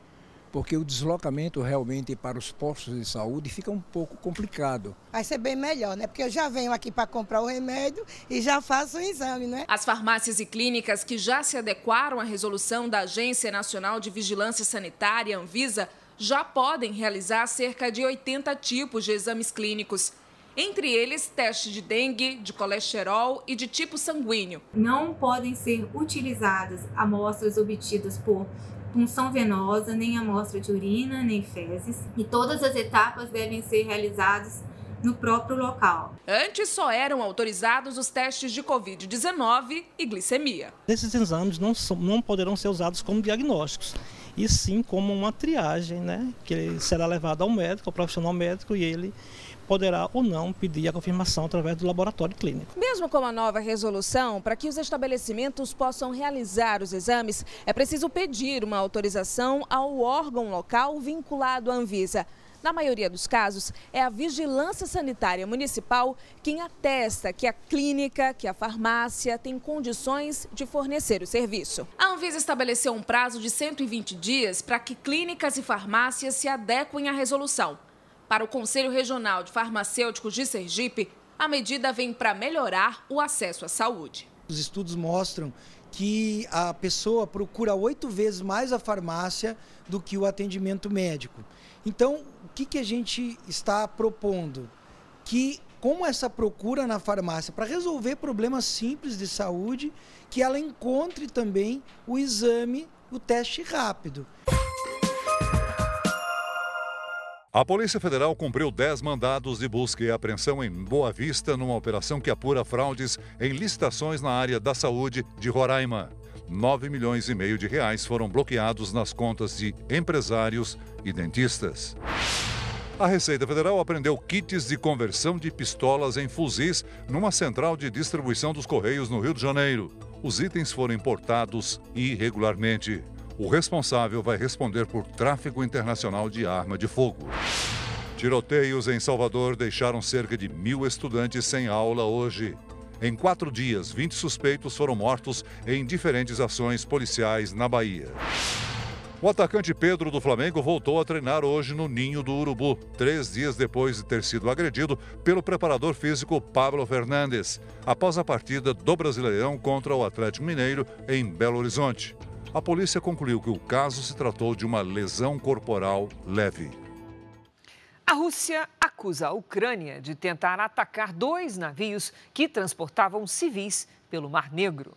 porque o deslocamento realmente para os postos de saúde fica um pouco complicado. Vai ser bem melhor, né? Porque eu já venho aqui para comprar o remédio e já faço o exame, né? As farmácias e clínicas que já se adequaram à resolução da Agência Nacional de Vigilância Sanitária, Anvisa, já podem realizar cerca de 80 tipos de exames clínicos. Entre eles, testes de dengue, de colesterol e de tipo sanguíneo. Não podem ser utilizadas amostras obtidas por punção venosa, nem amostra de urina, nem fezes, e todas as etapas devem ser realizadas no próprio local. Antes só eram autorizados os testes de Covid-19 e glicemia. Esses exames não, são, não poderão ser usados como diagnósticos, e sim como uma triagem, né? que será levado ao médico, ao profissional médico, e ele poderá ou não pedir a confirmação através do laboratório clínico. Mesmo com a nova resolução, para que os estabelecimentos possam realizar os exames, é preciso pedir uma autorização ao órgão local vinculado à Anvisa. Na maioria dos casos, é a Vigilância Sanitária Municipal quem atesta que a clínica, que a farmácia tem condições de fornecer o serviço. A Anvisa estabeleceu um prazo de 120 dias para que clínicas e farmácias se adequem à resolução. Para o Conselho Regional de Farmacêuticos de Sergipe, a medida vem para melhorar o acesso à saúde. Os estudos mostram que a pessoa procura oito vezes mais a farmácia do que o atendimento médico. Então, o que, que a gente está propondo? Que com essa procura na farmácia para resolver problemas simples de saúde, que ela encontre também o exame, o teste rápido. A Polícia Federal cumpriu 10 mandados de busca e apreensão em Boa Vista numa operação que apura fraudes em licitações na área da saúde de Roraima. 9 milhões e meio de reais foram bloqueados nas contas de empresários e dentistas. A Receita Federal apreendeu kits de conversão de pistolas em fuzis numa central de distribuição dos Correios no Rio de Janeiro. Os itens foram importados irregularmente. O responsável vai responder por tráfico internacional de arma de fogo. Tiroteios em Salvador deixaram cerca de mil estudantes sem aula hoje. Em quatro dias, 20 suspeitos foram mortos em diferentes ações policiais na Bahia. O atacante Pedro do Flamengo voltou a treinar hoje no Ninho do Urubu, três dias depois de ter sido agredido pelo preparador físico Pablo Fernandes, após a partida do Brasileirão contra o Atlético Mineiro em Belo Horizonte. A polícia concluiu que o caso se tratou de uma lesão corporal leve. A Rússia acusa a Ucrânia de tentar atacar dois navios que transportavam civis pelo Mar Negro.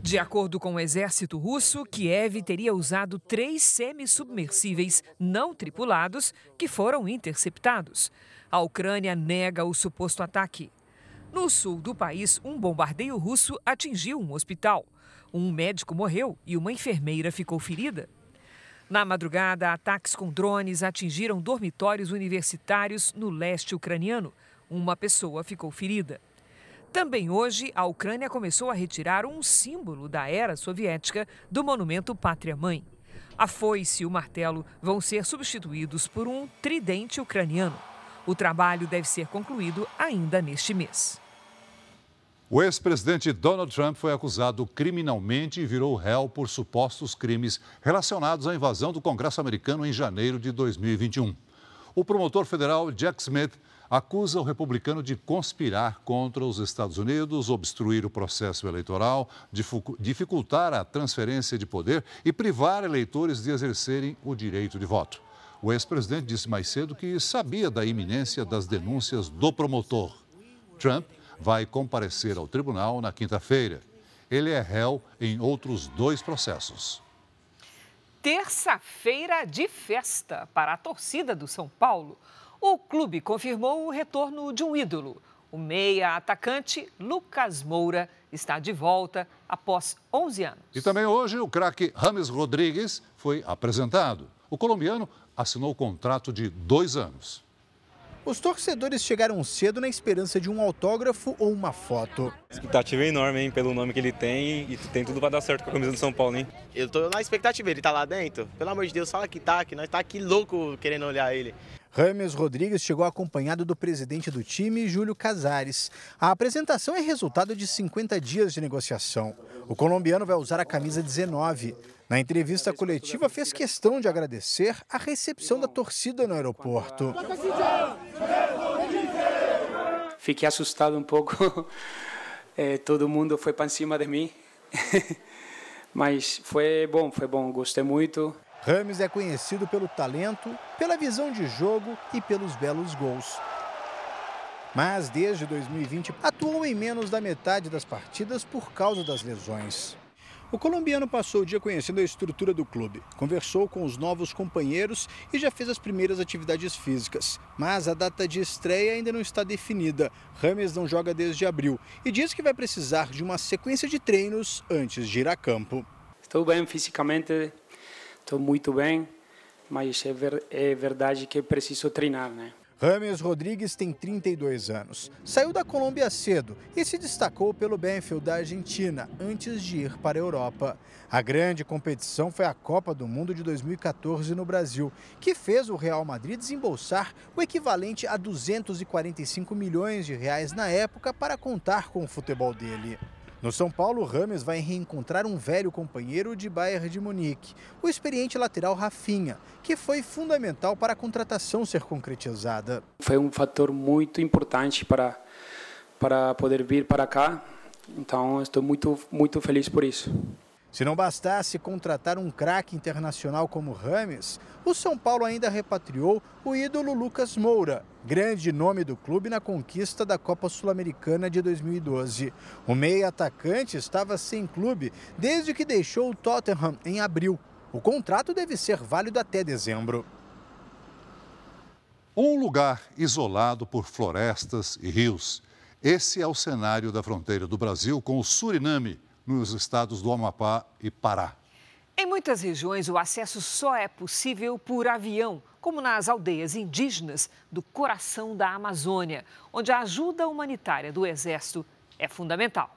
De acordo com o exército russo, Kiev teria usado três semi-submersíveis não tripulados que foram interceptados. A Ucrânia nega o suposto ataque. No sul do país, um bombardeio russo atingiu um hospital. Um médico morreu e uma enfermeira ficou ferida. Na madrugada, ataques com drones atingiram dormitórios universitários no leste ucraniano. Uma pessoa ficou ferida. Também hoje, a Ucrânia começou a retirar um símbolo da era soviética do monumento Pátria Mãe. A foice e o martelo vão ser substituídos por um tridente ucraniano. O trabalho deve ser concluído ainda neste mês. O ex-presidente Donald Trump foi acusado criminalmente e virou réu por supostos crimes relacionados à invasão do Congresso americano em janeiro de 2021. O promotor federal Jack Smith acusa o republicano de conspirar contra os Estados Unidos, obstruir o processo eleitoral, dificultar a transferência de poder e privar eleitores de exercerem o direito de voto. O ex-presidente disse mais cedo que sabia da iminência das denúncias do promotor. Trump vai comparecer ao tribunal na quinta-feira. Ele é réu em outros dois processos. Terça-feira de festa para a torcida do São Paulo. O clube confirmou o retorno de um ídolo. O meia atacante Lucas Moura está de volta após 11 anos. E também hoje o craque Rames Rodrigues foi apresentado. O colombiano assinou o contrato de dois anos. Os torcedores chegaram cedo na esperança de um autógrafo ou uma foto. Expectativa é enorme, hein, pelo nome que ele tem e tem tudo para dar certo com a camisa do São Paulo, hein? Eu tô na expectativa, ele tá lá dentro. Pelo amor de Deus, fala que tá, que nós tá aqui louco querendo olhar ele. Rames Rodrigues chegou acompanhado do presidente do time, Júlio Casares. A apresentação é resultado de 50 dias de negociação. O colombiano vai usar a camisa 19. Na entrevista coletiva, fez questão de agradecer a recepção da torcida no aeroporto. Fiquei assustado um pouco. <laughs> É, todo mundo foi para cima de mim. <laughs> Mas foi bom, foi bom. Gostei muito. Rames é conhecido pelo talento, pela visão de jogo e pelos belos gols. Mas desde 2020 atuou em menos da metade das partidas por causa das lesões. O colombiano passou o dia conhecendo a estrutura do clube, conversou com os novos companheiros e já fez as primeiras atividades físicas. Mas a data de estreia ainda não está definida. Rames não joga desde abril e diz que vai precisar de uma sequência de treinos antes de ir a campo. Estou bem fisicamente, estou muito bem, mas é, ver, é verdade que preciso treinar, né? Rames Rodrigues tem 32 anos. Saiu da Colômbia cedo e se destacou pelo Benfield da Argentina antes de ir para a Europa. A grande competição foi a Copa do Mundo de 2014 no Brasil, que fez o Real Madrid desembolsar o equivalente a 245 milhões de reais na época para contar com o futebol dele. No São Paulo, Rames vai reencontrar um velho companheiro de Bayern de Munique, o experiente lateral Rafinha, que foi fundamental para a contratação ser concretizada. Foi um fator muito importante para, para poder vir para cá, então estou muito, muito feliz por isso. Se não bastasse contratar um craque internacional como Rames, o São Paulo ainda repatriou o ídolo Lucas Moura, grande nome do clube na conquista da Copa Sul-Americana de 2012. O meia atacante estava sem clube desde que deixou o Tottenham em abril. O contrato deve ser válido até dezembro. Um lugar isolado por florestas e rios. Esse é o cenário da fronteira do Brasil com o Suriname nos estados do Amapá e Pará. Em muitas regiões, o acesso só é possível por avião, como nas aldeias indígenas do coração da Amazônia, onde a ajuda humanitária do Exército é fundamental.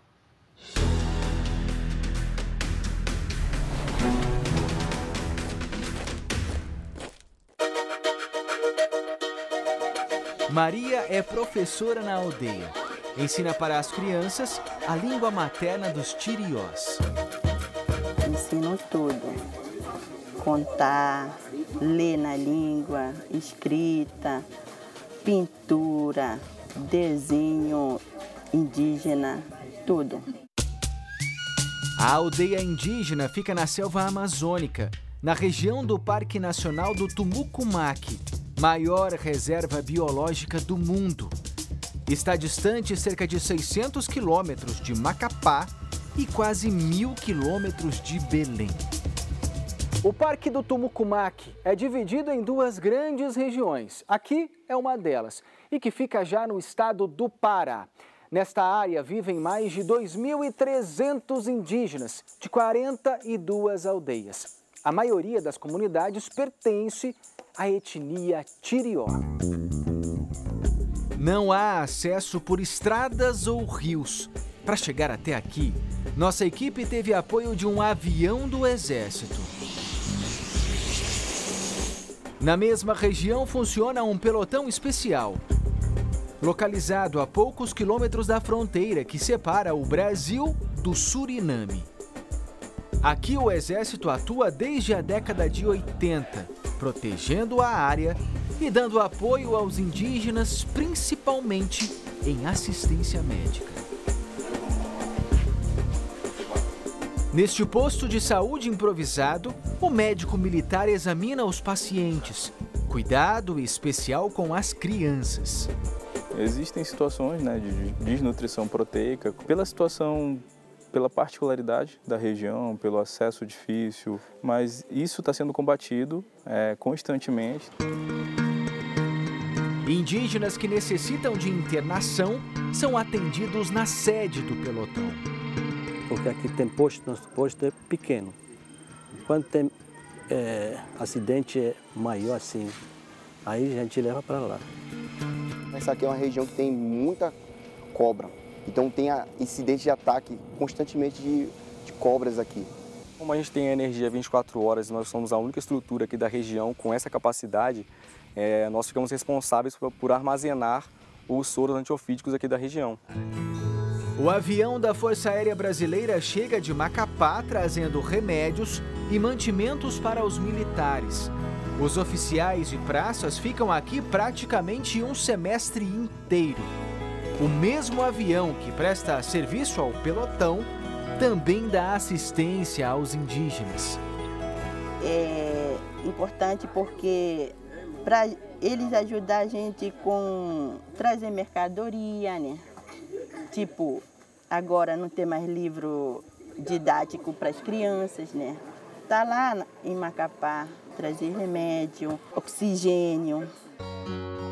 Maria é professora na aldeia Ensina para as crianças a língua materna dos tiriós. Ensino tudo. Contar, ler na língua, escrita, pintura, desenho indígena, tudo. A aldeia indígena fica na selva amazônica, na região do Parque Nacional do Tumucumaque, maior reserva biológica do mundo. Está distante cerca de 600 quilômetros de Macapá e quase mil quilômetros de Belém. O Parque do Tumucumaque é dividido em duas grandes regiões. Aqui é uma delas e que fica já no estado do Pará. Nesta área vivem mais de 2.300 indígenas de 42 aldeias. A maioria das comunidades pertence à etnia Tirió. Não há acesso por estradas ou rios. Para chegar até aqui, nossa equipe teve apoio de um avião do Exército. Na mesma região funciona um pelotão especial. Localizado a poucos quilômetros da fronteira que separa o Brasil do Suriname. Aqui o Exército atua desde a década de 80, protegendo a área e dando apoio aos indígenas, principalmente em assistência médica. Neste posto de saúde improvisado, o médico militar examina os pacientes. Cuidado especial com as crianças. Existem situações né, de desnutrição proteica pela situação pela particularidade da região, pelo acesso difícil, mas isso está sendo combatido é, constantemente. Indígenas que necessitam de internação são atendidos na sede do pelotão. Porque aqui tem posto, nosso posto é pequeno. Quando tem é, acidente maior assim, aí a gente leva para lá. Essa aqui é uma região que tem muita cobra. Então tem incidente de ataque constantemente de, de cobras aqui. Como a gente tem energia 24 horas e nós somos a única estrutura aqui da região com essa capacidade, é, nós ficamos responsáveis por, por armazenar os soros antiofídicos aqui da região. O avião da Força Aérea Brasileira chega de Macapá trazendo remédios e mantimentos para os militares. Os oficiais e praças ficam aqui praticamente um semestre inteiro. O mesmo avião que presta serviço ao pelotão também dá assistência aos indígenas. É importante porque para eles ajudar a gente com trazer mercadoria, né? Tipo, agora não tem mais livro didático para as crianças, né? Tá lá em Macapá, trazer remédio, oxigênio.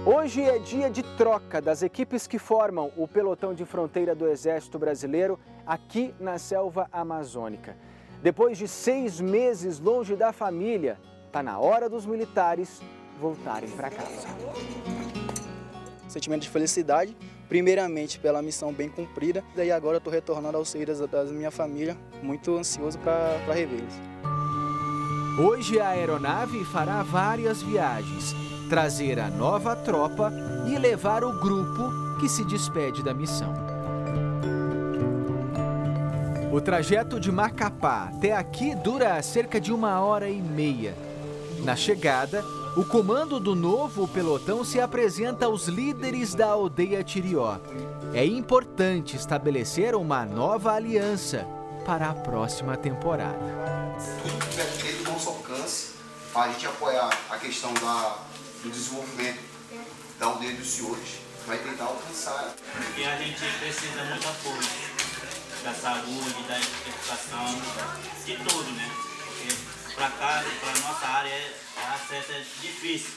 Hoje é dia de troca das equipes que formam o pelotão de fronteira do Exército Brasileiro aqui na selva amazônica. Depois de seis meses longe da família, está na hora dos militares voltarem para casa. Sentimento de felicidade, primeiramente pela missão bem cumprida, e agora estou retornando aos seio da minha família, muito ansioso para revê-los. Hoje a aeronave fará várias viagens, trazer a nova tropa e levar o grupo que se despede da missão. O trajeto de Macapá até aqui dura cerca de uma hora e meia. Na chegada, o comando do novo pelotão se apresenta aos líderes da aldeia Tirió. É importante estabelecer uma nova aliança para a próxima temporada. Tudo que dentro do nosso alcance, a gente apoiar a questão da, do desenvolvimento da aldeia dos senhores, vai tentar alcançar. E a gente precisa muito apoio da saúde, da educação, de tudo, né? Porque para cá, para nossa área, a acesso é difícil.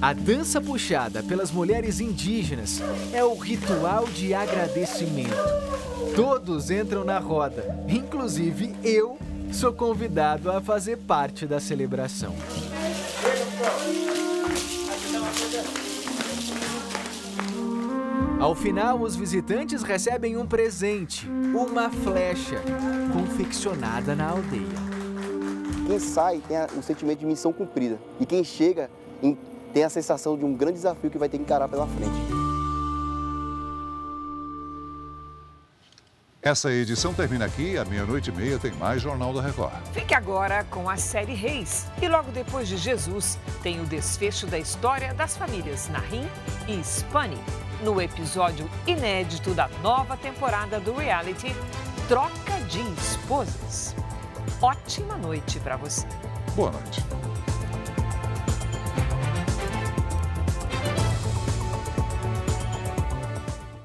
A dança puxada pelas mulheres indígenas é o ritual de agradecimento. Todos entram na roda, inclusive eu sou convidado a fazer parte da celebração. Ao final, os visitantes recebem um presente, uma flecha, confeccionada na aldeia. Quem sai tem um sentimento de missão cumprida. E quem chega tem a sensação de um grande desafio que vai ter que encarar pela frente. Essa edição termina aqui, à meia-noite e meia tem mais Jornal da Record. Fique agora com a série Reis. E logo depois de Jesus, tem o desfecho da história das famílias Nahim e Spani, no episódio inédito da nova temporada do reality Troca de Esposas. Ótima noite para você. Boa noite.